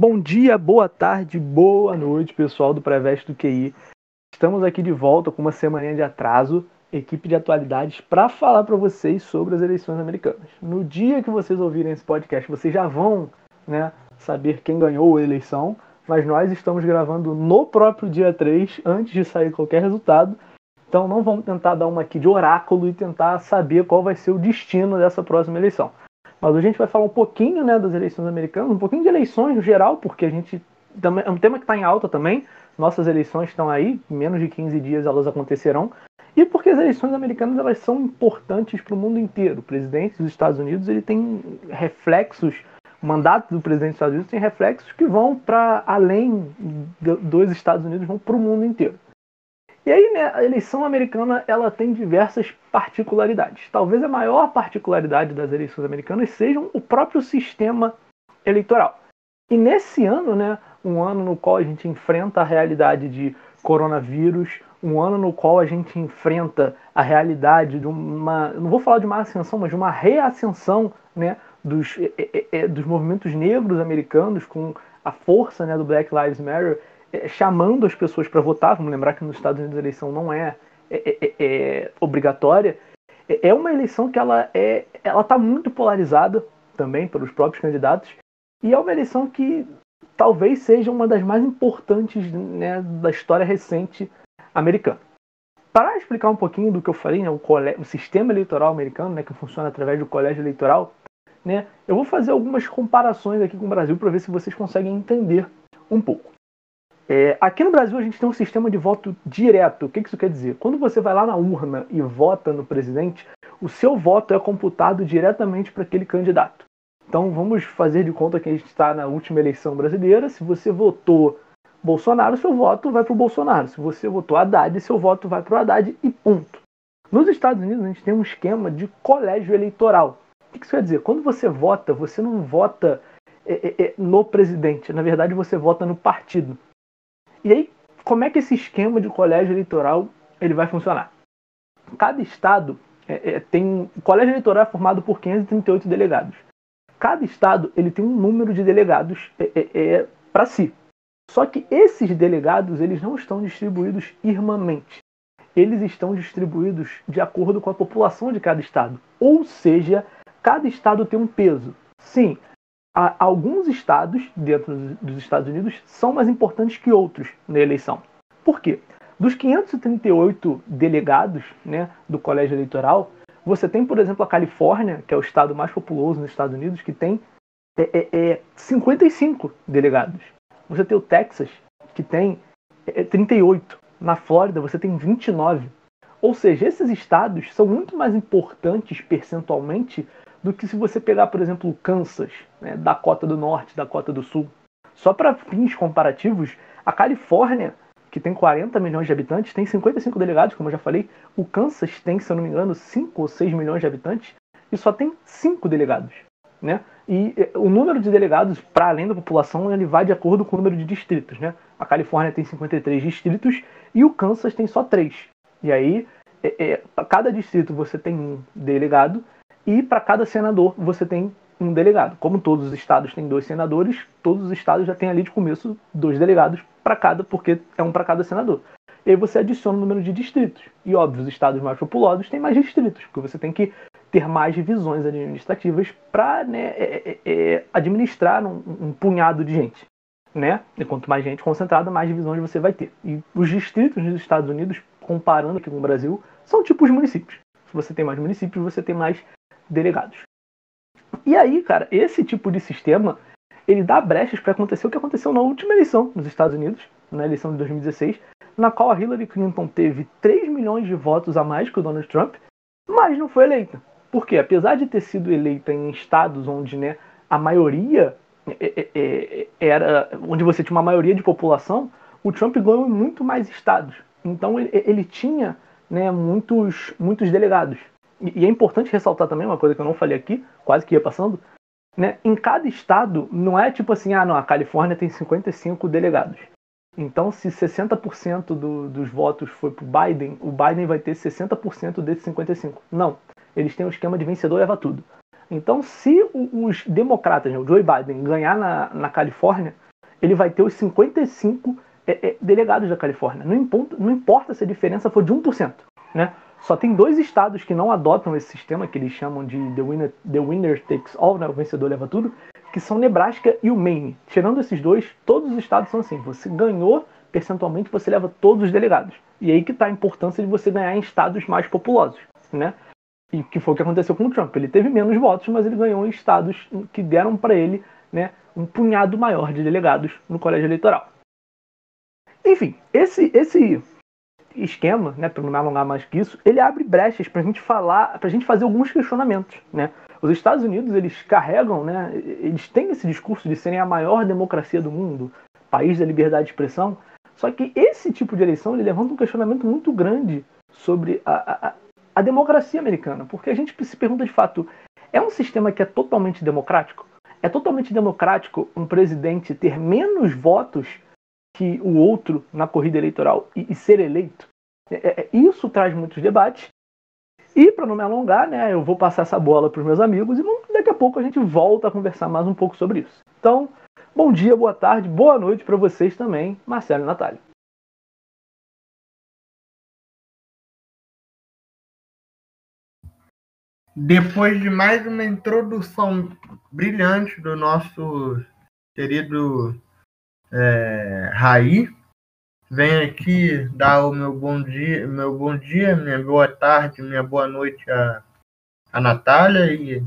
Bom dia, boa tarde, boa noite, pessoal do Preveste do QI. Estamos aqui de volta com uma semana de atraso, equipe de atualidades, para falar para vocês sobre as eleições americanas. No dia que vocês ouvirem esse podcast, vocês já vão né, saber quem ganhou a eleição, mas nós estamos gravando no próprio dia 3, antes de sair qualquer resultado. Então não vamos tentar dar uma aqui de oráculo e tentar saber qual vai ser o destino dessa próxima eleição. Mas hoje a gente vai falar um pouquinho né, das eleições americanas, um pouquinho de eleições no geral, porque a gente é um tema que está em alta também. Nossas eleições estão aí, em menos de 15 dias elas acontecerão. E porque as eleições americanas elas são importantes para o mundo inteiro. O presidente dos Estados Unidos ele tem reflexos, o mandato do presidente dos Estados Unidos tem reflexos que vão para além dos Estados Unidos, vão para o mundo inteiro. E aí, né, a eleição americana ela tem diversas particularidades. Talvez a maior particularidade das eleições americanas seja o próprio sistema eleitoral. E nesse ano, né, um ano no qual a gente enfrenta a realidade de coronavírus, um ano no qual a gente enfrenta a realidade de uma, não vou falar de uma ascensão, mas de uma reascensão, né, dos, dos movimentos negros americanos com a força, né, do Black Lives Matter chamando as pessoas para votar. Vamos lembrar que nos Estados Unidos a eleição não é, é, é, é obrigatória. É, é uma eleição que ela é, ela está muito polarizada também pelos próprios candidatos e é uma eleição que talvez seja uma das mais importantes né, da história recente americana. Para explicar um pouquinho do que eu falei, né, o, o, sistema eleitoral americano, né, que funciona através do colégio eleitoral, né, eu vou fazer algumas comparações aqui com o Brasil para ver se vocês conseguem entender um pouco. É, aqui no Brasil a gente tem um sistema de voto direto. O que isso quer dizer? Quando você vai lá na urna e vota no presidente, o seu voto é computado diretamente para aquele candidato. Então vamos fazer de conta que a gente está na última eleição brasileira. Se você votou Bolsonaro, seu voto vai para o Bolsonaro. Se você votou Haddad, seu voto vai para o Haddad e ponto. Nos Estados Unidos a gente tem um esquema de colégio eleitoral. O que isso quer dizer? Quando você vota, você não vota é, é, é no presidente. Na verdade, você vota no partido. E aí, como é que esse esquema de colégio eleitoral ele vai funcionar? Cada estado é, é, tem. O colégio eleitoral é formado por 538 delegados. Cada estado ele tem um número de delegados é, é, é para si. Só que esses delegados eles não estão distribuídos irmãmente. Eles estão distribuídos de acordo com a população de cada estado. Ou seja, cada estado tem um peso. Sim, alguns estados dentro dos Estados Unidos são mais importantes que outros na eleição. Por quê? Dos 538 delegados né, do colégio eleitoral, você tem, por exemplo, a Califórnia, que é o estado mais populoso nos Estados Unidos, que tem é, é, é 55 delegados. Você tem o Texas, que tem é, 38. Na Flórida, você tem 29. Ou seja, esses estados são muito mais importantes percentualmente do que se você pegar, por exemplo, Kansas, né, Dakota do Norte, Dakota do Sul. Só para fins comparativos, a Califórnia, que tem 40 milhões de habitantes, tem 55 delegados, como eu já falei. O Kansas tem, se eu não me engano, 5 ou 6 milhões de habitantes e só tem 5 delegados. Né? E o número de delegados, para além da população, ele vai de acordo com o número de distritos. Né? A Califórnia tem 53 distritos e o Kansas tem só 3. E aí, é, é, cada distrito você tem um delegado e para cada senador você tem um delegado. Como todos os estados têm dois senadores, todos os estados já têm ali de começo dois delegados para cada, porque é um para cada senador. E aí você adiciona o número de distritos. E óbvio, os estados mais populosos têm mais distritos, porque você tem que ter mais divisões administrativas para né, é, é, é, administrar um, um, punhado de gente. Né? E quanto mais gente concentrada, mais divisões você vai ter. E os distritos nos Estados Unidos, comparando aqui com o Brasil, são tipo os municípios. Se você tem mais municípios, você tem mais delegados. E aí, cara, esse tipo de sistema ele dá brechas para acontecer o que aconteceu na última eleição nos Estados Unidos, na eleição de 2016, na qual a Hillary Clinton teve 3 milhões de votos a mais que o Donald Trump, mas não foi eleita. Porque apesar de ter sido eleita em estados onde né, a maioria é, é, é, era onde você tinha uma maioria de população, o Trump ganhou em muito mais estados. Então ele, ele tinha né, muitos, muitos delegados. E é importante ressaltar também uma coisa que eu não falei aqui, quase que ia passando, né? Em cada estado, não é tipo assim, ah, não, a Califórnia tem 55 delegados. Então, se 60% do, dos votos foi para o Biden, o Biden vai ter 60% desses 55. Não. Eles têm um esquema de vencedor leva tudo. Então, se os democratas, né, o Joe Biden, ganhar na, na Califórnia, ele vai ter os 55 é, é, delegados da Califórnia. Não importa, não importa se a diferença for de 1%. Né? Só tem dois estados que não adotam esse sistema, que eles chamam de The Winner, the winner Takes All, né? o vencedor leva tudo, que são Nebraska e o Maine. Tirando esses dois, todos os estados são assim. Você ganhou, percentualmente, você leva todos os delegados. E aí que está a importância de você ganhar em estados mais populosos. Né? E que foi o que aconteceu com o Trump. Ele teve menos votos, mas ele ganhou em estados que deram para ele né, um punhado maior de delegados no colégio eleitoral. Enfim, esse, esse esquema, né, para não me alongar mais que isso, ele abre brechas para a gente falar, para a gente fazer alguns questionamentos, né? Os Estados Unidos eles carregam, né, eles têm esse discurso de serem a maior democracia do mundo, país da liberdade de expressão, só que esse tipo de eleição ele levanta um questionamento muito grande sobre a, a, a democracia americana, porque a gente se pergunta de fato, é um sistema que é totalmente democrático? É totalmente democrático um presidente ter menos votos que o outro na corrida eleitoral e, e ser eleito. É, é, é isso traz muitos debates. E para não me alongar, né, eu vou passar essa bola para os meus amigos e daqui a pouco a gente volta a conversar mais um pouco sobre isso. Então, bom dia, boa tarde, boa noite para vocês também, Marcelo e Natália. Depois de mais uma introdução brilhante do nosso querido é, Raí. Venho aqui dar o meu bom dia, meu bom dia, minha boa tarde, minha boa noite a, a Natália e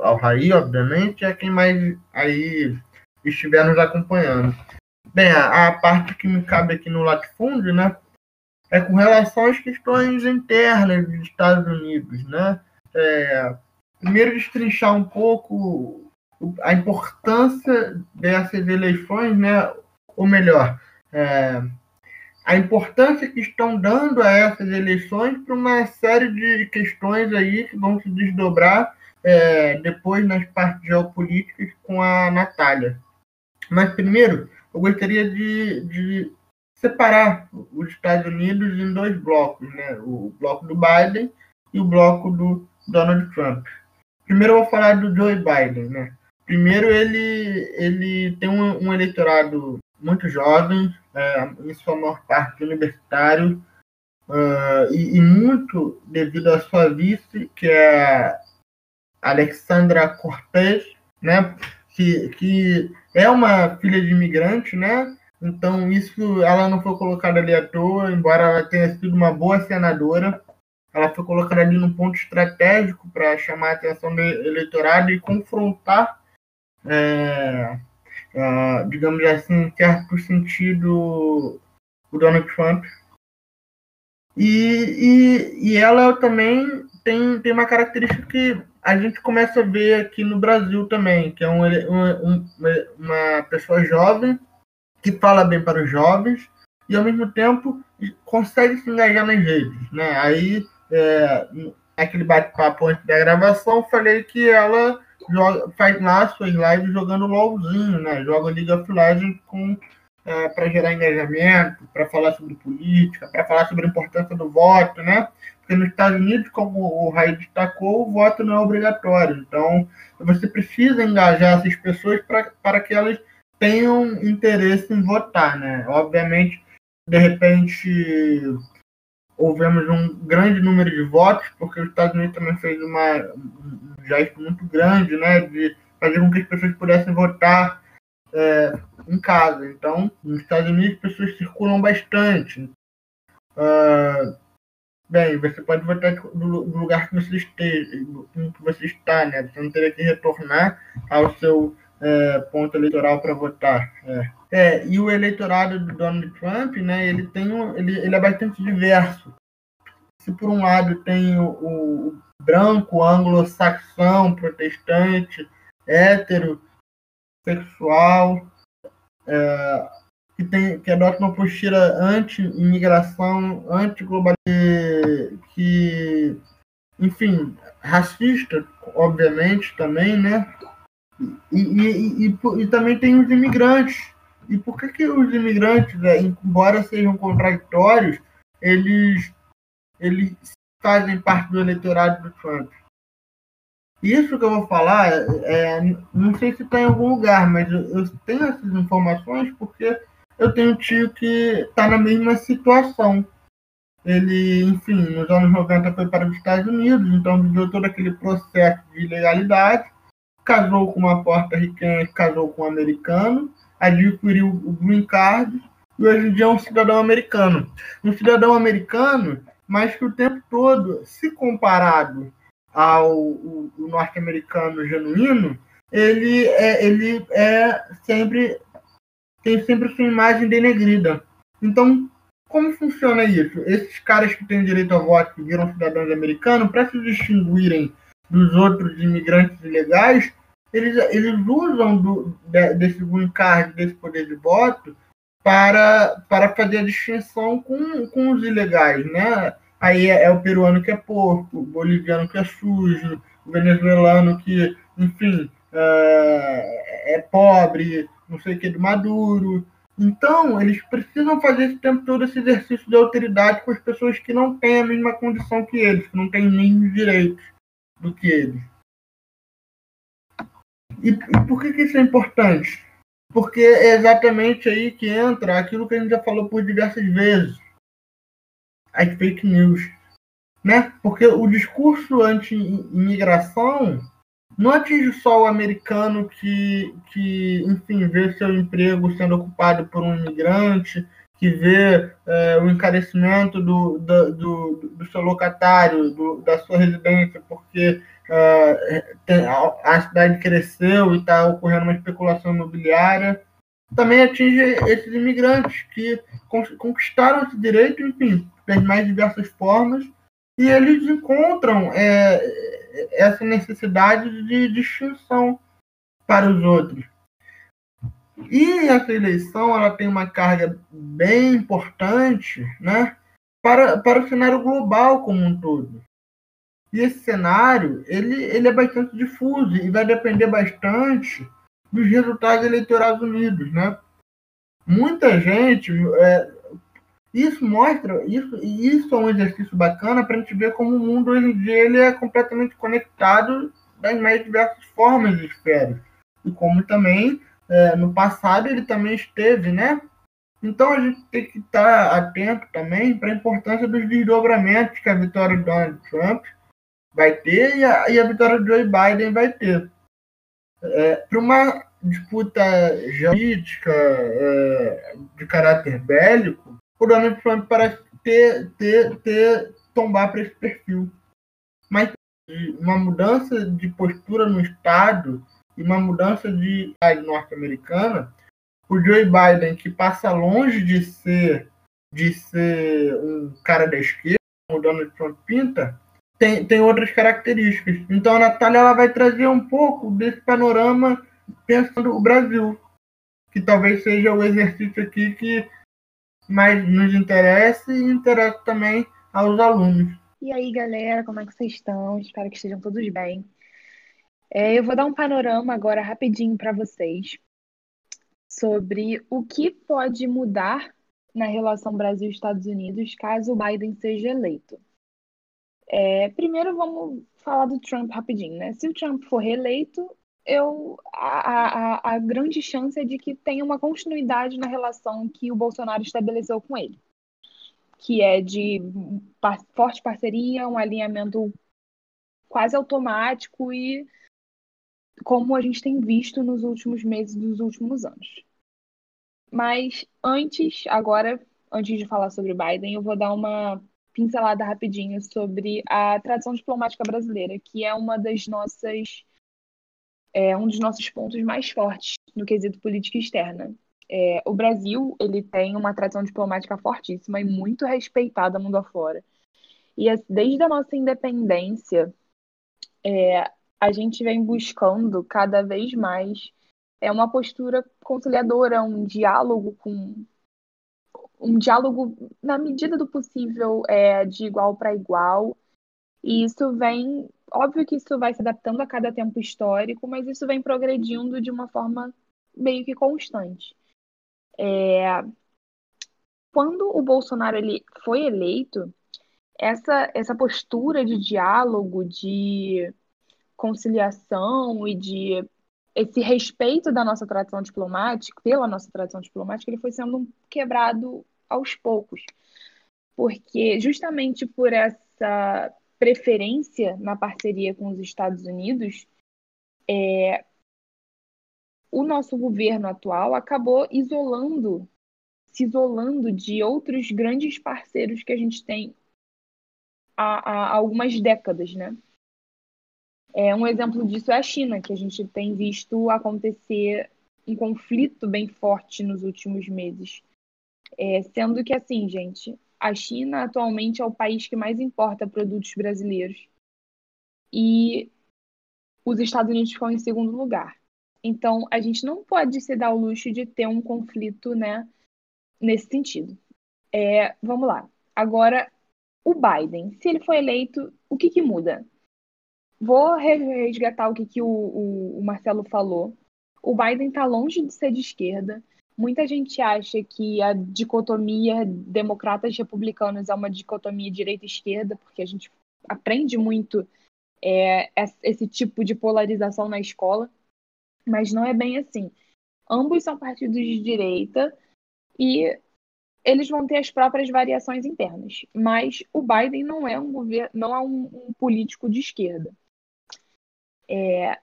ao Raí, obviamente, e a quem mais aí estiver nos acompanhando. Bem, a, a parte que me cabe aqui no latifúndio, né, é com relação às questões internas dos Estados Unidos, né? É, primeiro destrinchar um pouco a importância dessas eleições, né? Ou melhor, é, a importância que estão dando a essas eleições para uma série de questões aí que vão se desdobrar é, depois nas partes geopolíticas com a Natália. Mas primeiro, eu gostaria de, de separar os Estados Unidos em dois blocos, né? o bloco do Biden e o bloco do Donald Trump. Primeiro eu vou falar do Joe Biden. Né? Primeiro, ele, ele tem um, um eleitorado muito jovem, é, em sua maior parte universitário, uh, e, e, muito devido à sua vice, que é Alexandra Cortez, né, que, que é uma filha de imigrante, né, então isso ela não foi colocada ali à toa, embora ela tenha sido uma boa senadora, ela foi colocada ali num ponto estratégico para chamar a atenção do eleitorado e confrontar é, uh, digamos assim, em certo sentido, o Donald Trump. E, e, e ela também tem, tem uma característica que a gente começa a ver aqui no Brasil também, que é um, um, uma pessoa jovem que fala bem para os jovens e ao mesmo tempo consegue se engajar nas redes, né? Aí, é, naquele bate-papo antes da gravação, falei que ela joga, faz lá suas lives jogando LOLzinho, né? Joga League of Legends com é, para gerar engajamento, para falar sobre política, para falar sobre a importância do voto, né? Porque nos Estados Unidos, como o Raí destacou, o voto não é obrigatório. Então, você precisa engajar essas pessoas para que elas tenham interesse em votar, né? Obviamente, de repente, houvemos um grande número de votos, porque os Estados Unidos também fez uma, um gesto muito grande, né, de fazer com que as pessoas pudessem votar é, em casa. Então, nos Estados Unidos, as pessoas circulam bastante. Uh, bem, você pode votar do, do, lugar que você esteja, que você está, né? Você não teria que retornar ao seu é, ponto eleitoral para votar. É. É, e o eleitorado do Donald Trump, né, ele tem um, ele, ele é bastante diverso. Se por um lado tem o, o branco, anglo-saxão, protestante, hétero, sexual, é, que, tem, que adota uma postura anti-imigração, anti-globalização, que, enfim, racista, obviamente, também, né? E, e, e, e, também tem os imigrantes, e por que, que os imigrantes, né, embora sejam contraditórios, eles, eles fazem parte do eleitorado do Trump? Isso que eu vou falar, é, não sei se está em algum lugar, mas eu, eu, tenho essas informações porque eu tenho um tio que está na mesma situação. Ele, enfim, nos anos 90 foi para os Estados Unidos, então viveu todo aquele processo de ilegalidade, casou com uma porta-riquenha, casou com um americano, adquiriu o green card e hoje em dia é um cidadão americano. Um cidadão americano, mas que o tempo todo, se comparado ao norte-americano genuíno, ele é, ele é sempre tem sempre sua imagem denegrida. Então, como funciona isso? Esses caras que têm direito ao voto, que viram cidadãos americanos, para se distinguirem dos outros imigrantes ilegais, eles, eles usam do, de, desse green card, desse poder de voto, para, para fazer a distinção com, com os ilegais, né? Aí é, é, o peruano que é porco, o boliviano que é sujo, o venezuelano que, enfim, é, é pobre, não sei o que, de maduro. Então, eles precisam fazer esse tempo todo esse exercício de autoridade com as pessoas que não têm a mesma condição que eles, que não têm nem direitos do que eles. E, e por que, que isso é importante? Porque é exatamente aí que entra aquilo que a gente já falou por diversas vezes as fake news. Né? Porque o discurso anti-imigração não atinge só o americano que, que, enfim, vê seu emprego sendo ocupado por um imigrante, que vê é, o encarecimento do, do, do, do seu locatário, do, da sua residência, porque cidade cresceu e está ocorrendo uma especulação imobiliária também atinge esses imigrantes que conquistaram esse direito, enfim, das mais diversas formas, e eles encontram é, essa necessidade de distinção para os outros. E essa eleição ela tem uma carga bem importante né, para, para o cenário global como um todo. E esse cenário ele, ele é bastante difuso e vai depender bastante dos resultados eleitorais unidos, né? Muita gente, é, isso mostra, isso, isso é um exercício bacana para a gente ver como o mundo hoje em dia ele é completamente conectado das mais diversas formas de esferas. E como também, é, no passado, ele também esteve, né? Então a gente tem que estar atento também para a importância dos desdobramentos que a vitória de Donald Trump vai ter e a, e a vitória de Joe Biden vai ter. É, para uma disputa geopolítica é, de caráter bélico, o Donald Trump parece ter, ter, ter tombar para esse perfil. Mas uma mudança de postura no Estado e uma mudança de norte-americana, o Joe Biden, que passa longe de ser de ser um cara da esquerda, o Donald Trump pinta, tem, tem outras características. Então a Natália ela vai trazer um pouco desse panorama pensando o Brasil, que talvez seja o exercício aqui que mais nos interessa e interessa também aos alunos. E aí, galera, como é que vocês estão? Espero que estejam todos bem. É, eu vou dar um panorama agora rapidinho para vocês sobre o que pode mudar na relação Brasil-Estados Unidos caso o Biden seja eleito. É, primeiro vamos falar do Trump rapidinho, né? Se o Trump for reeleito, eu, a, a, a grande chance é de que tenha uma continuidade na relação que o Bolsonaro estabeleceu com ele, que é de par, forte parceria, um alinhamento quase automático e como a gente tem visto nos últimos meses dos últimos anos. Mas antes, agora, antes de falar sobre Biden, eu vou dar uma pincelada rapidinho sobre a tradição diplomática brasileira, que é uma das nossas é um dos nossos pontos mais fortes no quesito política externa. É, o Brasil ele tem uma tradição diplomática fortíssima e muito respeitada mundo afora. E desde a nossa independência, é, a gente vem buscando cada vez mais é uma postura conciliadora, um diálogo com um diálogo na medida do possível é, de igual para igual. E isso vem, óbvio que isso vai se adaptando a cada tempo histórico, mas isso vem progredindo de uma forma meio que constante. É, quando o Bolsonaro ele foi eleito, essa, essa postura de diálogo, de conciliação e de esse respeito da nossa tradição diplomática, pela nossa tradição diplomática, ele foi sendo quebrado aos poucos. Porque justamente por essa preferência na parceria com os Estados Unidos, é, o nosso governo atual acabou isolando, se isolando de outros grandes parceiros que a gente tem há, há algumas décadas, né? É, um exemplo disso é a China, que a gente tem visto acontecer um conflito bem forte nos últimos meses. É, sendo que, assim, gente, a China atualmente é o país que mais importa produtos brasileiros. E os Estados Unidos ficam em segundo lugar. Então, a gente não pode se dar o luxo de ter um conflito, né, nesse sentido. É, vamos lá. Agora, o Biden, se ele for eleito, o que, que muda? Vou resgatar o que, que o, o, o Marcelo falou. O Biden está longe de ser de esquerda. Muita gente acha que a dicotomia democratas-republicanos é uma dicotomia direita-esquerda, porque a gente aprende muito é, esse tipo de polarização na escola mas não é bem assim. Ambos são partidos de direita e eles vão ter as próprias variações internas. Mas o Biden não é um governo, não é um, um político de esquerda. É...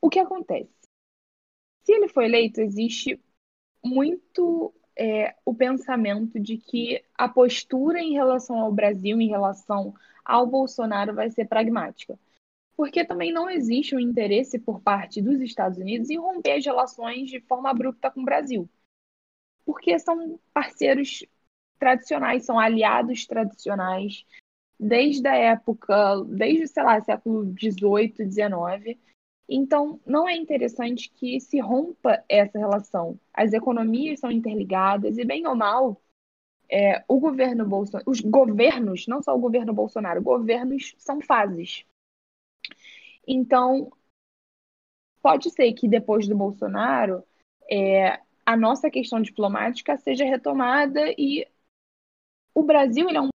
O que acontece? Se ele for eleito, existe muito é, o pensamento de que a postura em relação ao Brasil, em relação ao Bolsonaro, vai ser pragmática porque também não existe um interesse por parte dos Estados Unidos em romper as relações de forma abrupta com o Brasil. Porque são parceiros tradicionais, são aliados tradicionais, desde a época, desde, sei lá, século XVIII, XIX. Então, não é interessante que se rompa essa relação. As economias são interligadas e, bem ou mal, é, o governo Bolsonaro, os governos, não só o governo Bolsonaro, governos são fases. Então, pode ser que depois do Bolsonaro, é, a nossa questão diplomática seja retomada e o Brasil é um,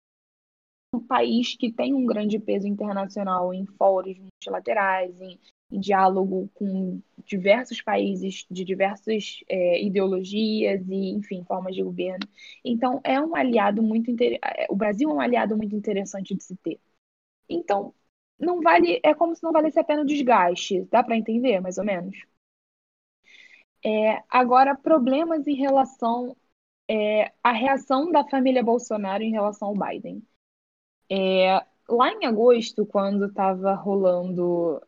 um país que tem um grande peso internacional em fóruns multilaterais, em diálogo com diversos países de diversas é, ideologias e, enfim, formas de governo. Então, é um aliado muito inter... É, o Brasil é um aliado muito interessante de se ter. Então, não vale, é como se não valesse a pena o desgaste, dá para entender, mais ou menos? É, agora, problemas em relação é, à reação da família Bolsonaro em relação ao Biden. É, lá em agosto, quando estava rolando.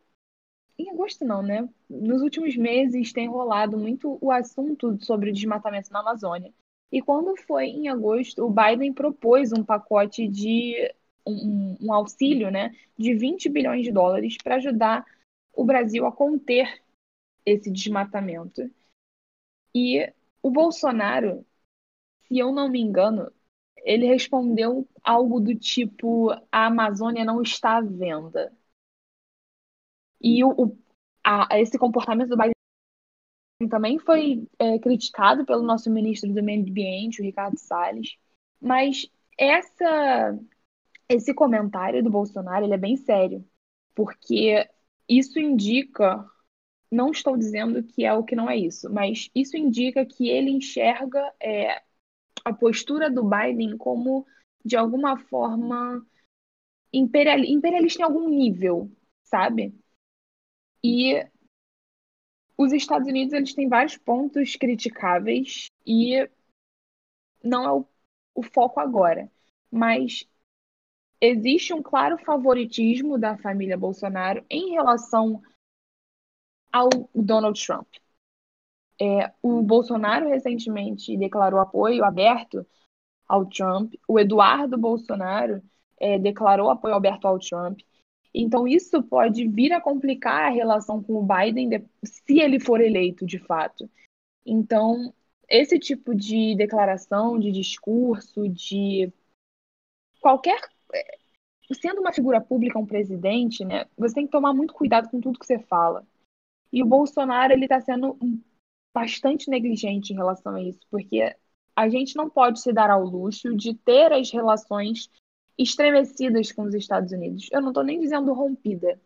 Em agosto, não, né? Nos últimos meses tem rolado muito o assunto sobre o desmatamento na Amazônia. E quando foi em agosto, o Biden propôs um pacote de um, um auxílio né, de 20 bilhões de dólares para ajudar o Brasil a conter esse desmatamento. E o Bolsonaro, se eu não me engano, ele respondeu algo do tipo: a Amazônia não está à venda. E o, o a, esse comportamento do Biden também foi é, criticado pelo nosso ministro do Meio Ambiente, o Ricardo Salles. Mas essa esse comentário do Bolsonaro ele é bem sério, porque isso indica, não estou dizendo que é o que não é isso, mas isso indica que ele enxerga é, a postura do Biden como, de alguma forma, imperial, imperialista em algum nível, sabe? E os Estados Unidos eles têm vários pontos criticáveis e não é o, o foco agora. Mas existe um claro favoritismo da família Bolsonaro em relação ao Donald Trump. É, o Bolsonaro recentemente declarou apoio aberto ao Trump, o Eduardo Bolsonaro é, declarou apoio aberto ao Trump. Então, isso pode vir a complicar a relação com o Biden se ele for eleito de fato. Então, esse tipo de declaração, de discurso, de qualquer sendo uma figura pública, um presidente, né, você tem que tomar muito cuidado com tudo que você fala. E o Bolsonaro ele está sendo bastante negligente em relação a isso, porque a gente não pode se dar ao luxo de ter as relações estremecidas com os Estados Unidos. Eu não estou nem dizendo rompida.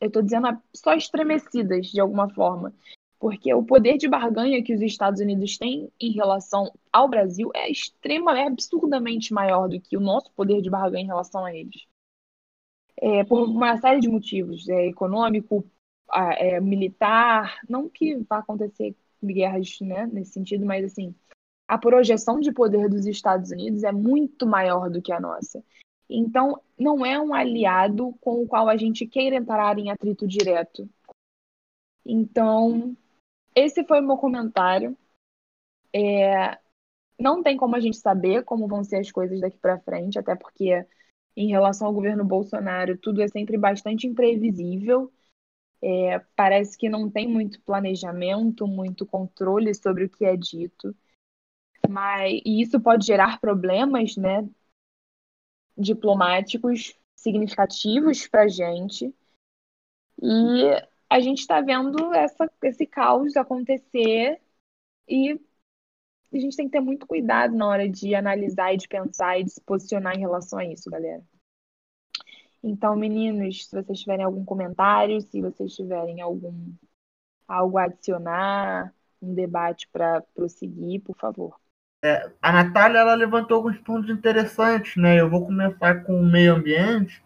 Eu estou dizendo só estremecidas de alguma forma. Porque o poder de barganha que os Estados Unidos têm em relação ao Brasil é extremamente, é absurdamente maior do que o nosso poder de barganha em relação a eles. É, por uma série de motivos, é, econômico, é, militar, não que vá acontecer guerras né, nesse sentido, mas assim, a projeção de poder dos Estados Unidos é muito maior do que a nossa. Então, não é um aliado com o qual a gente queira entrar em atrito direto. Então, esse foi o meu comentário. É, não tem como a gente saber como vão ser as coisas daqui para frente, até porque, em relação ao governo Bolsonaro, tudo é sempre bastante imprevisível. É, parece que não tem muito planejamento, muito controle sobre o que é dito. Mas, e isso pode gerar problemas né, diplomáticos significativos para a gente. E a gente está vendo essa, esse caos acontecer e a gente tem que ter muito cuidado na hora de analisar e de pensar e de se posicionar em relação a isso, galera. Então, meninos, se vocês tiverem algum comentário, se vocês tiverem algum algo a adicionar, um debate para prosseguir, por favor. É, a Natália ela levantou alguns pontos interessantes, né? Eu vou começar com o meio ambiente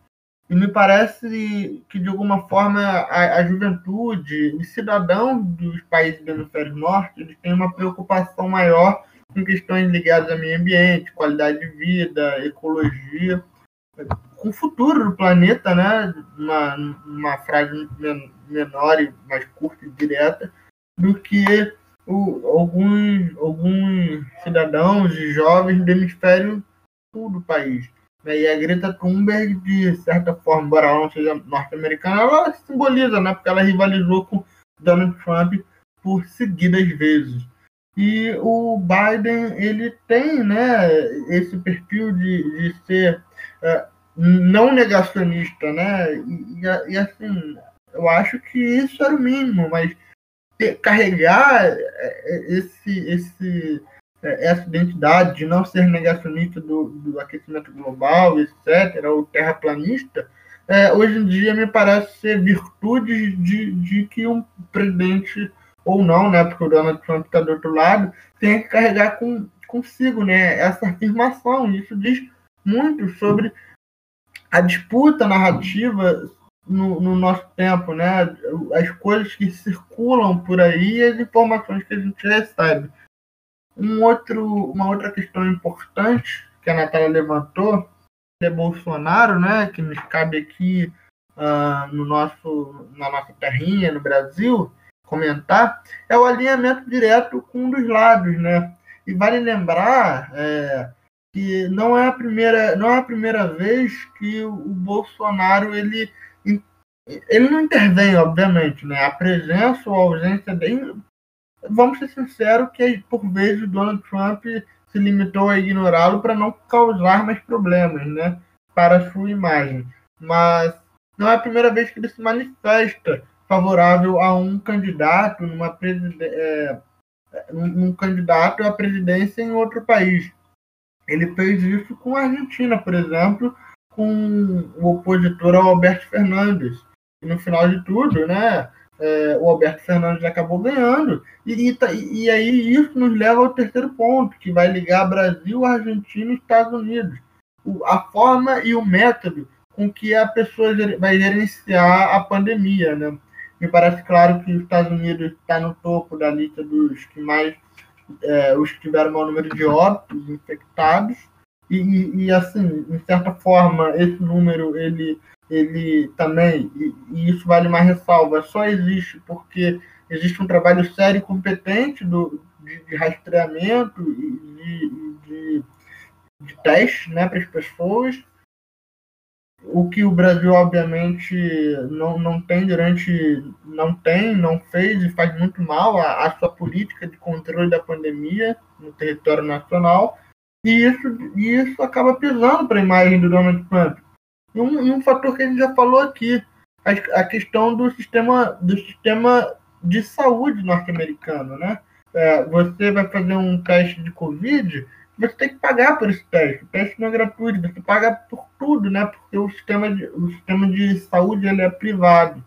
e me parece que de alguma forma a, a juventude, os cidadãos dos países do hemisfério norte, eles têm uma preocupação maior com questões ligadas ao meio ambiente, qualidade de vida, ecologia, com o futuro do planeta, né? Uma, uma frase menor e mais curta e direta do que alguns, alguns cidadãos e jovens do hemisfério sul do país. Né? E a Greta Thunberg, de certa forma, embora ela não seja norte-americana, ela simboliza, né? porque ela rivalizou com Donald Trump por seguidas vezes. E o Biden, ele tem né, esse perfil de, de ser uh, não negacionista, né? E, e, e, assim, eu acho que isso era o mínimo, mas carregar é, é, esse, esse, é, essa identidade de não ser negacionista do, do aquecimento global, etc., ou terraplanista, é, hoje em dia me parece ser virtude de, de que um presidente, ou não, né, porque o Donald Trump está do outro lado, tem que carregar com, consigo né, essa afirmação. Isso diz muito sobre a disputa narrativa no, no, nosso tempo, né? As coisas que circulam por aí e as informações que a gente recebe. Um outro, uma outra questão importante que a Natália levantou é Bolsonaro, né? Que nos cabe aqui uh, no nosso, na nossa terrinha, no Brasil, comentar, é o alinhamento direto com um dos lados, né? E vale lembrar é, que não é a primeira, não é a primeira vez que o Bolsonaro ele ele não intervém, obviamente, né? A presença ou a ausência dele. Vamos ser sinceros que, por vezes, o Donald Trump se limitou a ignorá-lo para não causar mais problemas, né? Para sua imagem. Mas não é a primeira vez que ele se manifesta favorável a um candidato numa. É, um candidato à presidência em outro país. Ele fez isso com a Argentina, por exemplo, com o opositor Alberto Fernandes. No final de tudo, né, é, o Alberto Fernandes acabou ganhando. E, e, e, aí isso nos leva ao terceiro ponto, que vai ligar Brasil, Argentina e Estados Unidos. O, a forma e o método com que a pessoa vai gerenciar a pandemia. Né? Me parece claro que os Estados Unidos está no topo da lista dos que mais é, os que tiveram maior número de óbitos infectados. E, e, assim, de certa forma, esse número ele ele também, e, isso vale uma ressalva, só existe porque existe um trabalho sério e competente do, de, de rastreamento e de, de, de teste né, para as pessoas, o que o Brasil obviamente não, não tem durante não tem não fez e faz muito mal a, a sua política de controle da pandemia no território nacional. E isso isso acaba pesando para a imagem do Donald Trump e um, fator que a gente já falou aqui, a, a questão do sistema, do sistema de saúde norte-americano, né? É, você vai fazer um teste de Covid, você tem que pagar por esse teste. O teste não é gratuito, você paga por tudo, né? Porque o sistema de, o sistema de saúde ele é privado.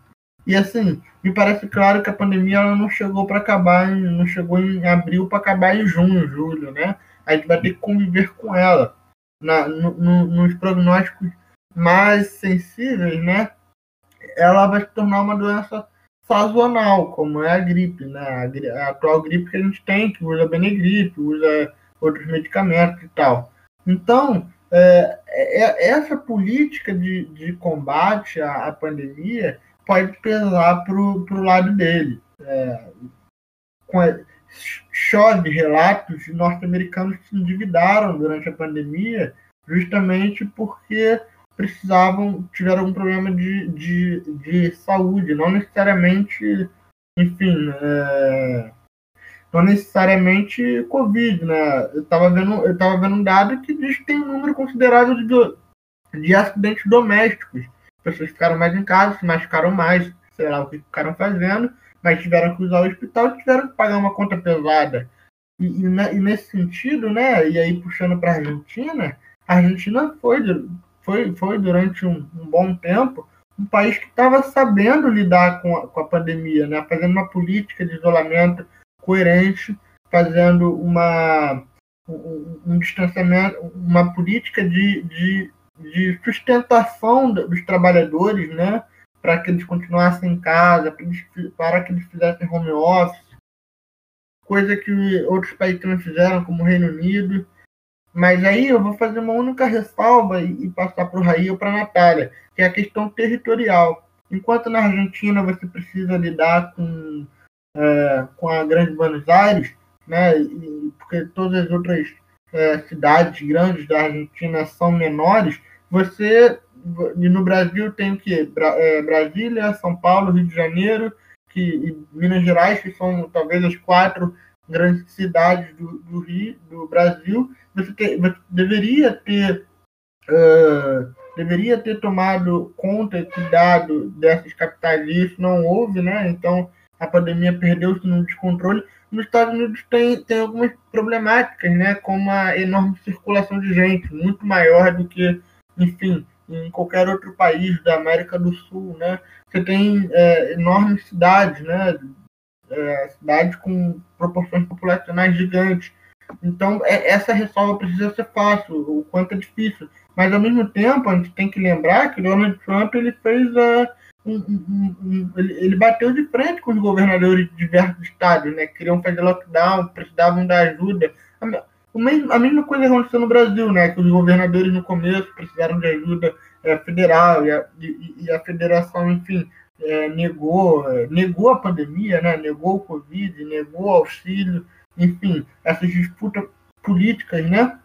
E assim, me parece claro que a pandemia ela não chegou para acabar, em, não chegou em abril para acabar em junho, julho, né? A gente vai ter que conviver com ela. Na, no, no, nos prognósticos mais sensíveis, né? Ela vai se tornar uma doença sazonal, como é a gripe, né? A, a atual gripe que a gente tem, que usa Benegripe, usa outros medicamentos e tal. Então, é, é, essa política de, de combate à, à pandemia pode pesar para o lado dele. É, a, chove relatos de norte-americanos que se endividaram durante a pandemia justamente porque precisavam, tiveram um problema de, de, de saúde, não necessariamente, enfim, é, não necessariamente Covid, né? Eu estava vendo, eu tava vendo um dado que diz que tem um número considerável de, de acidentes domésticos. Pessoas ficaram mais em casa, se machucaram mais, sei lá o que ficaram fazendo, mas tiveram que usar o hospital tiveram que pagar uma conta pesada. E, e, e nesse sentido, né? E aí puxando para a Argentina, a Argentina foi, foi, foi durante um, um bom tempo um país que estava sabendo lidar com a, com a pandemia, né? Fazendo uma política de isolamento coerente, fazendo uma, um, um distanciamento, uma política de, de, de sustentação dos trabalhadores, né? Para que eles continuassem em casa, para que eles fizessem home office, coisa que outros países também fizeram, como o Reino Unido. Mas aí eu vou fazer uma única ressalva e, e passar para o Raí ou para a Natália, que é a questão territorial. Enquanto na Argentina você precisa lidar com é, com a Grande Buenos Aires, né, e, porque todas as outras é, cidades grandes da Argentina são menores, você e no Brasil tem o que? Bra, é, Brasília, São Paulo, Rio de Janeiro que, e Minas Gerais, que são talvez as quatro grandes cidades do, do Rio, do Brasil, você, te, você deveria ter uh, deveria ter tomado conta cuidado dessas capitais e isso não houve, né? Então a pandemia perdeu-se no descontrole. Nos Estados Unidos tem, tem algumas problemáticas, né, como a enorme circulação de gente, muito maior do que, enfim, em qualquer outro país da América do Sul, né? Você tem é, enormes cidades, né? É, cidades com proporções populacionais gigantes. Então, é, essa ressalva precisa ser fácil, o quanto é difícil. Mas, ao mesmo tempo, a gente tem que lembrar que Donald Trump ele fez a um, um, um, ele, bateu de frente com os governadores de diversos estados, né? Queriam fazer lockdown, precisavam da ajuda. A, a mesma coisa aconteceu no Brasil, né? Que os governadores no começo precisaram de ajuda é, federal e a, e, e a, federação, enfim, é, negou, é, negou a pandemia, né? Negou o Covid, negou o auxílio, enfim, essas disputas políticas, né?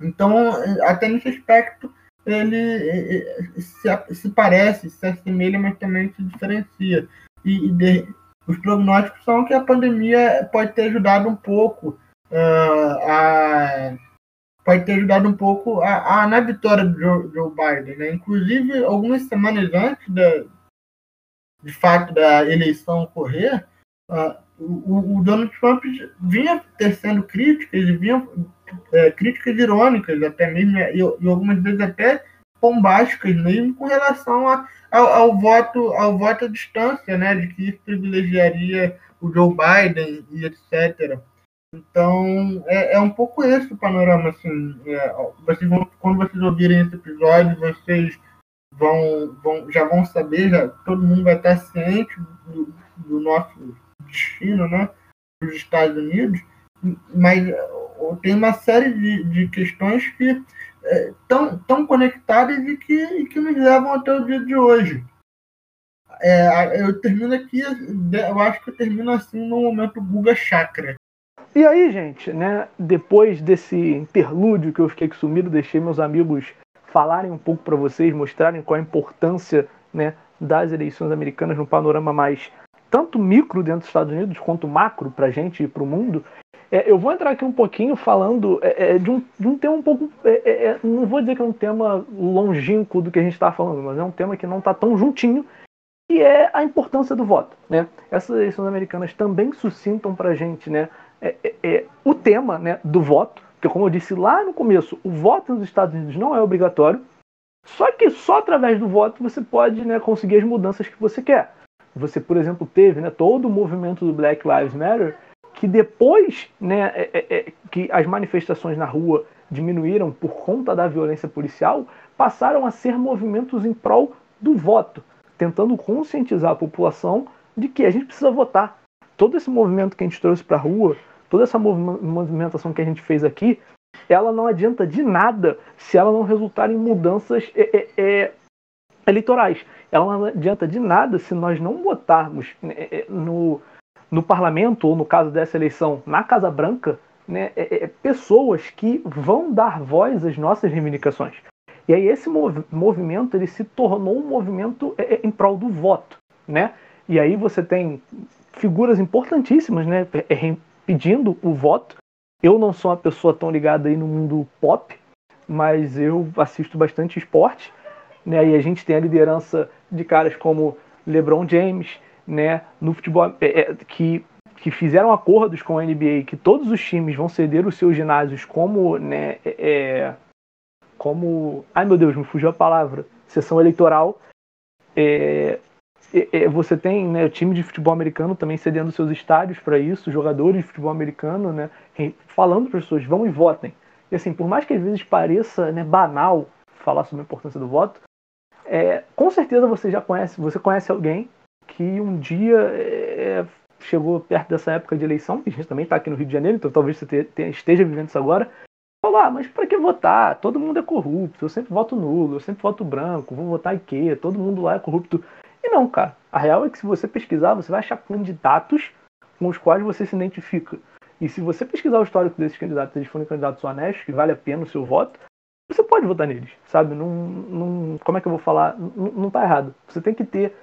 Então, até nesse aspecto, ele se, se, parece, se assemelha, mas também se diferencia. E, e de, os prognósticos são que a pandemia pode ter ajudado um pouco uh, a pode ter ajudado um pouco a, a na vitória do Joe, Joe Biden, né? Inclusive algumas semanas antes da de fato da eleição ocorrer, uh, o, o, Donald Trump vinha tecendo críticas vinha é, críticas irônicas, até mesmo, e, e, algumas vezes até bombásticas mesmo, com relação a, ao, ao, voto, ao voto à distância, né, de que isso privilegiaria o Joe Biden e etc. Então, é, é um pouco esse o panorama, assim, é, vocês vão, quando vocês ouvirem esse episódio, vocês vão, vão, já vão saber, já, todo mundo vai estar ciente do, do nosso destino, né, dos Estados Unidos, mas tem uma série de, de questões que estão é, tão conectadas e que, e que nos levam até o dia de hoje. É, eu termino aqui, eu acho que eu termino assim no momento Guga Chakra. E aí, gente, né, depois desse interlúdio que eu fiquei sumido, deixei meus amigos falarem um pouco para vocês, mostrarem qual a importância né, das eleições americanas no panorama mais tanto micro dentro dos Estados Unidos quanto macro para a gente e para o mundo. É, eu vou entrar aqui um pouquinho falando é, é, de, um, de, um, tema um pouco. É, é, é, não vou dizer que é um tema longínquo do que a gente está falando, mas é um tema que não está tão juntinho, que é a importância do voto. Né? Essas eleições americanas também suscitam para a gente né, o tema né, do voto, Porque, como eu disse lá no começo, o voto nos Estados Unidos não é obrigatório. Só que só através do voto você pode né, conseguir as mudanças que você quer. Você, por exemplo, teve né, todo o movimento do Black Lives Matter, que depois né, é, é, é, que as manifestações na rua diminuíram por conta da violência policial, passaram a ser movimentos em prol do voto, tentando conscientizar a população de que a gente precisa votar. Todo esse movimento que a gente trouxe para a rua, toda essa movimentação que a gente fez aqui, ela não adianta de nada se ela não resultar em mudanças é, é, é, eleitorais. Ela não adianta de nada se nós não votarmos né, é, é, no, no parlamento, ou no caso dessa eleição, na Casa Branca, né, é, pessoas que vão dar voz às nossas reivindicações. E aí esse mov movimento ele se tornou um movimento em prol do voto, né? E aí você tem figuras importantíssimas, né, pedindo o voto. Eu não sou uma pessoa tão ligada aí no mundo pop, mas eu assisto bastante esporte, né? E a gente tem a liderança de caras como LeBron James, né, no futebol é, é que que fizeram acordos com a NBA que todos os times vão ceder os seus ginásios como, né, é, é como, ai meu Deus, me fugiu a palavra, sessão eleitoral. É, você tem né, time de futebol americano também cedendo seus estádios para isso, jogadores de futebol americano, né, falando para as pessoas, vão e votem. E assim, por mais que às vezes pareça né, banal falar sobre a importância do voto, é, com certeza você já conhece, você conhece alguém que um dia é, chegou perto dessa época de eleição, que a gente também está aqui no Rio de Janeiro, então talvez você esteja vivendo isso agora, falou, ah, mas para que votar? Todo mundo é corrupto, eu sempre voto nulo, eu sempre voto branco, vou votar em quê? Todo mundo lá é corrupto. Não, cara. A real é que se você pesquisar, você vai achar candidatos com os quais você se identifica. E se você pesquisar o histórico desses candidatos, eles forem candidatos honestos, que vale a pena o seu voto, você pode votar neles, sabe? Não, não, como é que eu vou falar? Não, não tá errado. Você tem que ter.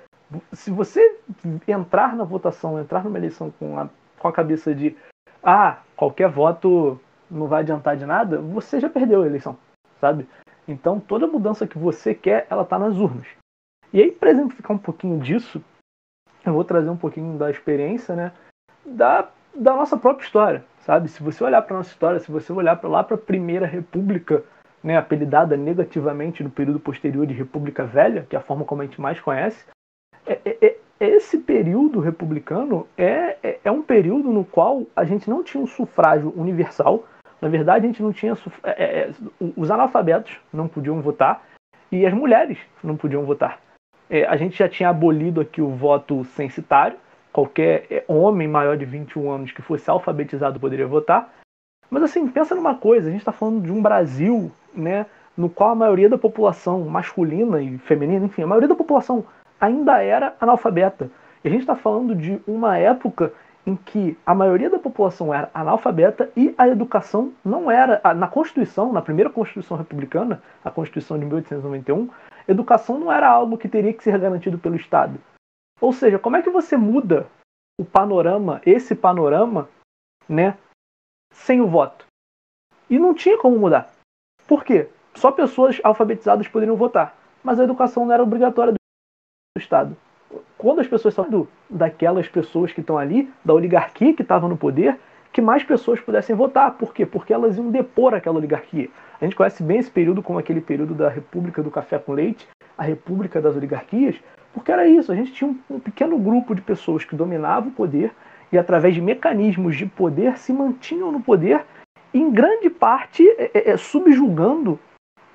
Se você entrar na votação, entrar numa eleição com a, com a cabeça de ah, qualquer voto não vai adiantar de nada, você já perdeu a eleição, sabe? Então toda mudança que você quer, ela tá nas urnas. E aí, para exemplificar um pouquinho disso, eu vou trazer um pouquinho da experiência, né, da, da nossa própria história, sabe? Se você olhar para nossa história, se você olhar para lá para a Primeira República, né, apelidada negativamente no período posterior de República Velha, que é a forma como a gente mais conhece, é, é, é, esse período republicano é, é, é, um período no qual a gente não tinha um sufrágio universal. Na verdade, a gente não tinha. É, é, os analfabetos não podiam votar e as mulheres não podiam votar. É, a gente já tinha abolido aqui o voto censitário, qualquer é, homem maior de 21 anos que fosse alfabetizado poderia votar. Mas assim, pensa numa coisa, a gente está falando de um Brasil, né, no qual a maioria da população masculina e feminina, enfim, a maioria da população ainda era analfabeta. E a gente está falando de uma época em que a maioria da população era analfabeta e a educação não era. Na Constituição, na primeira Constituição republicana, a Constituição de 1891, educação não era algo que teria que ser garantido pelo Estado. Ou seja, como é que você muda o panorama, esse panorama, né, sem o voto? E não tinha como mudar. Por quê? Só pessoas alfabetizadas poderiam votar, mas a educação não era obrigatória do Estado. Quando as pessoas são daquelas pessoas que estão ali, da oligarquia que estava no poder, que mais pessoas pudessem votar. Por quê? Porque elas iam depor aquela oligarquia. A gente conhece bem esse período como aquele período da República do Café com Leite, a República das Oligarquias, porque era isso, a gente tinha um, pequeno grupo de pessoas que dominavam o poder e através de mecanismos de poder se mantinham no poder, em grande parte é, é, é, subjugando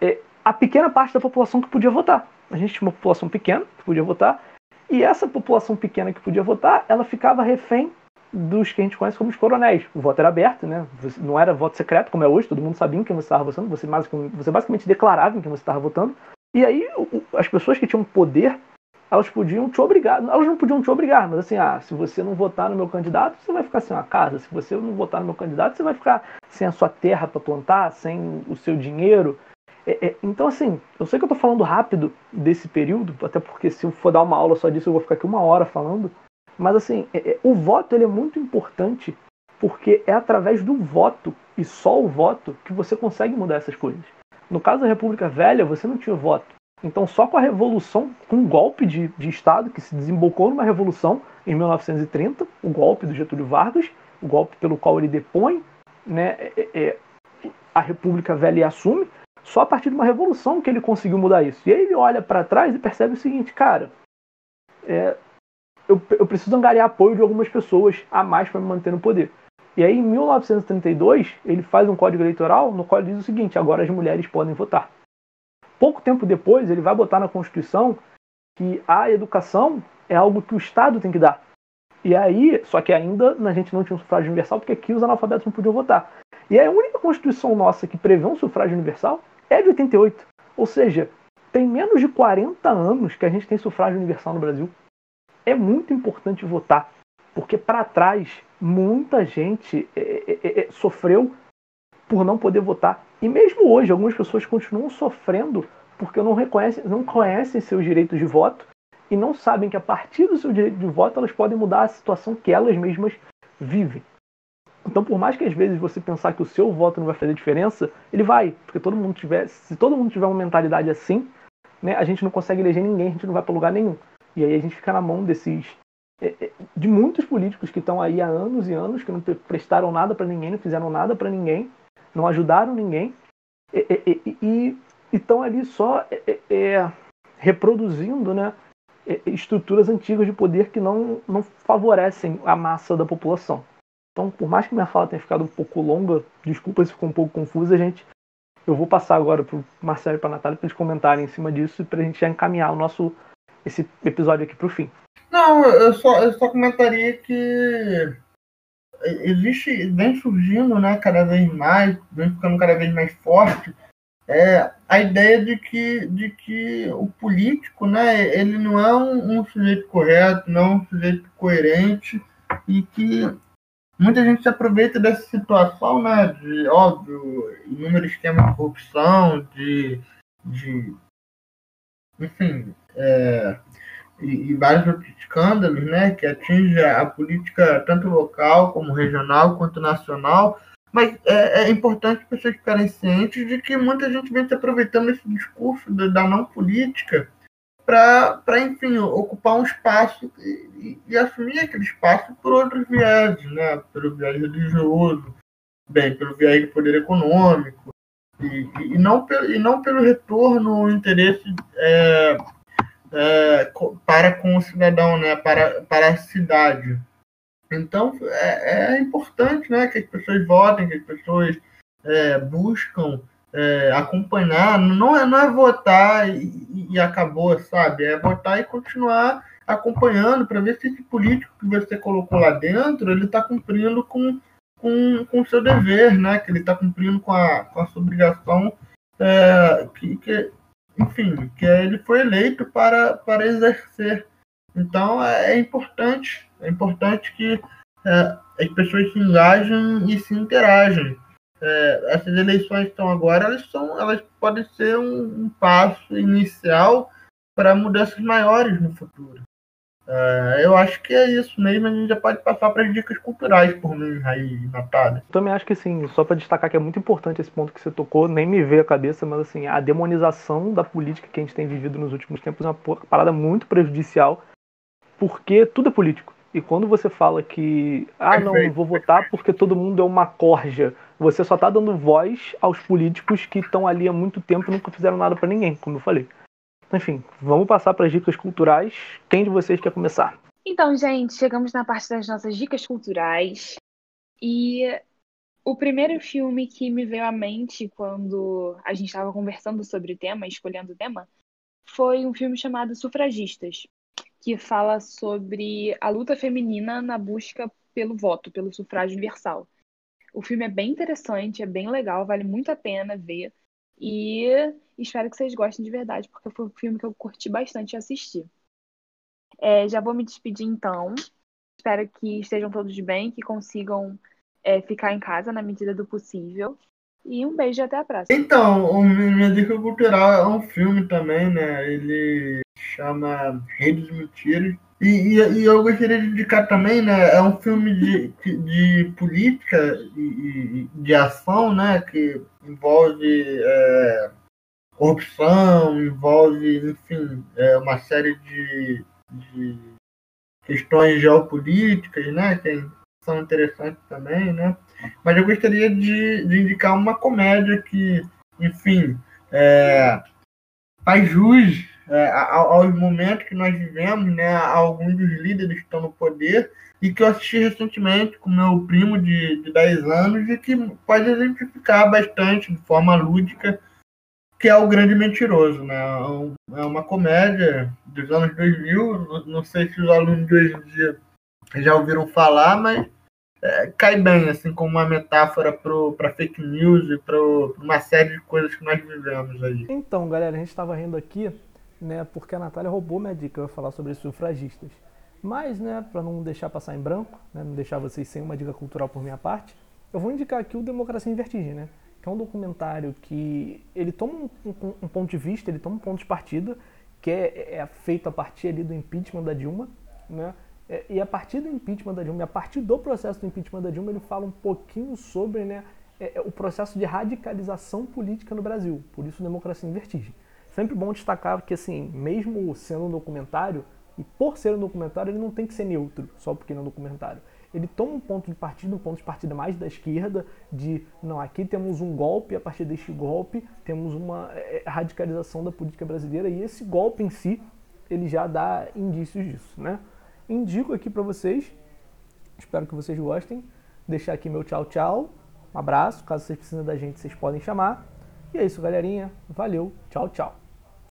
é, a pequena parte da população que podia votar. A gente tinha uma população pequena que podia votar, e essa população pequena que podia votar, ela ficava refém dos que a gente conhece como os coronéis. O voto era aberto, né? não era voto secreto, como é hoje, todo mundo sabia em quem você estava votando, você, você basicamente declarava em quem você estava votando. E aí as pessoas que tinham poder, elas podiam te obrigar, elas não podiam te obrigar, mas assim, ah, se você não votar no meu candidato, você vai ficar sem uma casa, se você não votar no meu candidato, você vai ficar sem a sua terra para plantar, sem o seu dinheiro. É, é, então, assim, eu sei que eu estou falando rápido desse período, até porque se eu for dar uma aula só disso, eu vou ficar aqui uma hora falando. Mas assim, é, é, o voto ele é muito importante porque é através do voto e só o voto que você consegue mudar essas coisas. No caso da República Velha, você não tinha voto. Então, só com a revolução, com um golpe de, de Estado que se desembocou numa revolução em 1930, o golpe do Getúlio Vargas, o golpe pelo qual ele depõe, né, é, é, a República Velha e assume, só a partir de uma revolução que ele conseguiu mudar isso. E aí ele olha para trás e percebe o seguinte, cara, é, eu, eu, preciso angariar apoio de algumas pessoas a mais para me manter no poder. E aí, em 1932, ele faz um código eleitoral no qual diz o seguinte: agora as mulheres podem votar. Pouco tempo depois, ele vai botar na Constituição que a educação é algo que o Estado tem que dar. E aí, só que ainda a gente não tinha um sufrágio universal, porque aqui os analfabetos não podiam votar. E a única Constituição nossa que prevê um sufrágio universal é de 88. Ou seja, tem menos de 40 anos que a gente tem sufrágio universal no Brasil. É muito importante votar, porque para trás muita gente é, é, é, é, sofreu por não poder votar. E mesmo hoje, algumas pessoas continuam sofrendo porque não reconhecem, não conhecem seus direitos de voto e não sabem que a partir do seu direito de voto elas podem mudar a situação que elas mesmas vivem. Então, por mais que às vezes você pensar que o seu voto não vai fazer diferença, ele vai, porque todo mundo tiver, se todo mundo tiver uma mentalidade assim, né, a gente não consegue eleger ninguém, a gente não vai para lugar nenhum. E aí a gente fica na mão desses é, é, de muitos políticos que estão aí há anos e anos, que não prestaram nada para ninguém, não fizeram nada para ninguém, não ajudaram ninguém, e estão ali só é, reproduzindo né, estruturas antigas de poder que não, não favorecem a massa da população. Então, por mais que minha fala tenha ficado um pouco longa, desculpa se ficou um pouco confusa, gente. Eu vou passar agora para o Marcelo e para a Natália para eles comentarem em cima disso e para a gente já encaminhar o nosso esse episódio aqui para o fim. Não, eu só, eu só comentaria que existe, vem surgindo, né, cada vez mais, vem ficando cada vez mais forte, é, a ideia de que, de que o político, né, ele não é um, um sujeito correto, não é um sujeito coerente e que muita gente se aproveita dessa situação, né, de, óbvio, inúmeros esquemas de corrupção, de, de enfim, é, e, e, vários outros escândalos, né, que atingem a política tanto local como regional quanto nacional, mas é, é importante pessoas ficarem cientes de que muita gente vem se aproveitando desse discurso da não política para, enfim, ocupar um espaço e, e, assumir aquele espaço por outros viéses, né? Pelo viés religioso, bem, pelo viés de poder econômico, e, e, não, pelo, e não pelo retorno ou interesse é, é, para com o cidadão, né? para, para a cidade. Então, é, é importante né? que as pessoas votem, que as pessoas é, buscam é, acompanhar, não é, não é votar e, e, acabou, sabe? É votar e continuar acompanhando para ver se esse político que você colocou lá dentro ele está cumprindo com com, com o seu dever, né? Que ele está cumprindo com a, com a sua obrigação, é, que, que, enfim, que ele foi eleito para, para exercer. Então é, é importante, é importante que é, as pessoas se engajem e se interagem é, essas eleições que estão agora, elas, são, elas podem ser um, um passo inicial para mudanças maiores no futuro. É, eu acho que é isso mesmo, a gente já pode passar para as dicas culturais por mim, aí, Natália. Eu também acho que sim, só para destacar que é muito importante esse ponto que você tocou, nem me veio a cabeça, mas assim, a demonização da política que a gente tem vivido nos últimos tempos é uma parada muito prejudicial, porque tudo é político. E quando você fala que, ah, não, não vou votar porque todo mundo é uma corja, você só está dando voz aos políticos que estão ali há muito tempo e nunca fizeram nada para ninguém, como eu falei. Enfim, vamos passar para as dicas culturais. Quem de vocês quer começar? Então, gente, chegamos na parte das nossas dicas culturais. E o primeiro filme que me veio à mente quando a gente estava conversando sobre o tema, escolhendo o tema, foi um filme chamado Sufragistas que fala sobre a luta feminina na busca pelo voto, pelo sufrágio universal. O filme é bem interessante, é bem legal, vale muito a pena ver. E espero que vocês gostem de verdade, porque foi um filme que eu curti bastante assistir. É, já vou me despedir então. Espero que estejam todos bem, que consigam é, ficar em casa na medida do possível. E um beijo e até a próxima. Então, minha dica cultural é um filme também, né? Ele chama Rei dos Mentiras. E, e, e, eu gostaria de indicar também, né? É um filme de, de política e de ação, né? Que envolve é, corrupção, envolve, enfim, é, uma série de, de questões geopolíticas, né? Tem são interessantes também, né? Mas eu gostaria de, de indicar uma comédia que, enfim, é, faz jus é, aos momentos que nós vivemos, né? Alguns dos líderes que estão no poder e que eu assisti recentemente com meu primo de, de 10 anos e que pode exemplificar bastante de forma lúdica que é o Grande Mentiroso, né? É uma comédia dos anos 2000, não sei se os alunos de hoje em dia já ouviram falar, mas é, cai bem, assim, como uma metáfora para fake news e para uma série de coisas que nós vivemos aí. Então, galera, a gente estava rindo aqui, né, porque a Natália roubou minha dica, eu ia falar sobre os sufragistas. Mas, né, para não deixar passar em branco, né, não deixar vocês sem uma dica cultural por minha parte, eu vou indicar aqui o Democracia em Vertigem, né? Que é um documentário que ele toma um, um, um ponto de vista, ele toma um ponto de partida, que é, é, feito a partir ali do impeachment da Dilma, né? É, e a partir do impeachment da Dilma, a partir do processo do impeachment da Dilma, ele fala um pouquinho sobre né, é, é o processo de radicalização política no Brasil. Por isso, Democracia em Vertigem. Sempre bom destacar que, assim, mesmo sendo um documentário, e por ser um documentário, ele não tem que ser neutro, só porque ele é um documentário. Ele toma um ponto de partida, um ponto de partida mais da esquerda, de não, aqui temos um golpe, a partir deste golpe temos uma é, é, radicalização da política brasileira, e esse golpe em si, ele já dá indícios disso, né? Indico aqui para vocês, espero que vocês gostem, deixar aqui meu tchau tchau, um abraço, caso vocês precisem da gente, vocês podem chamar. E é isso, galerinha. Valeu, tchau, tchau.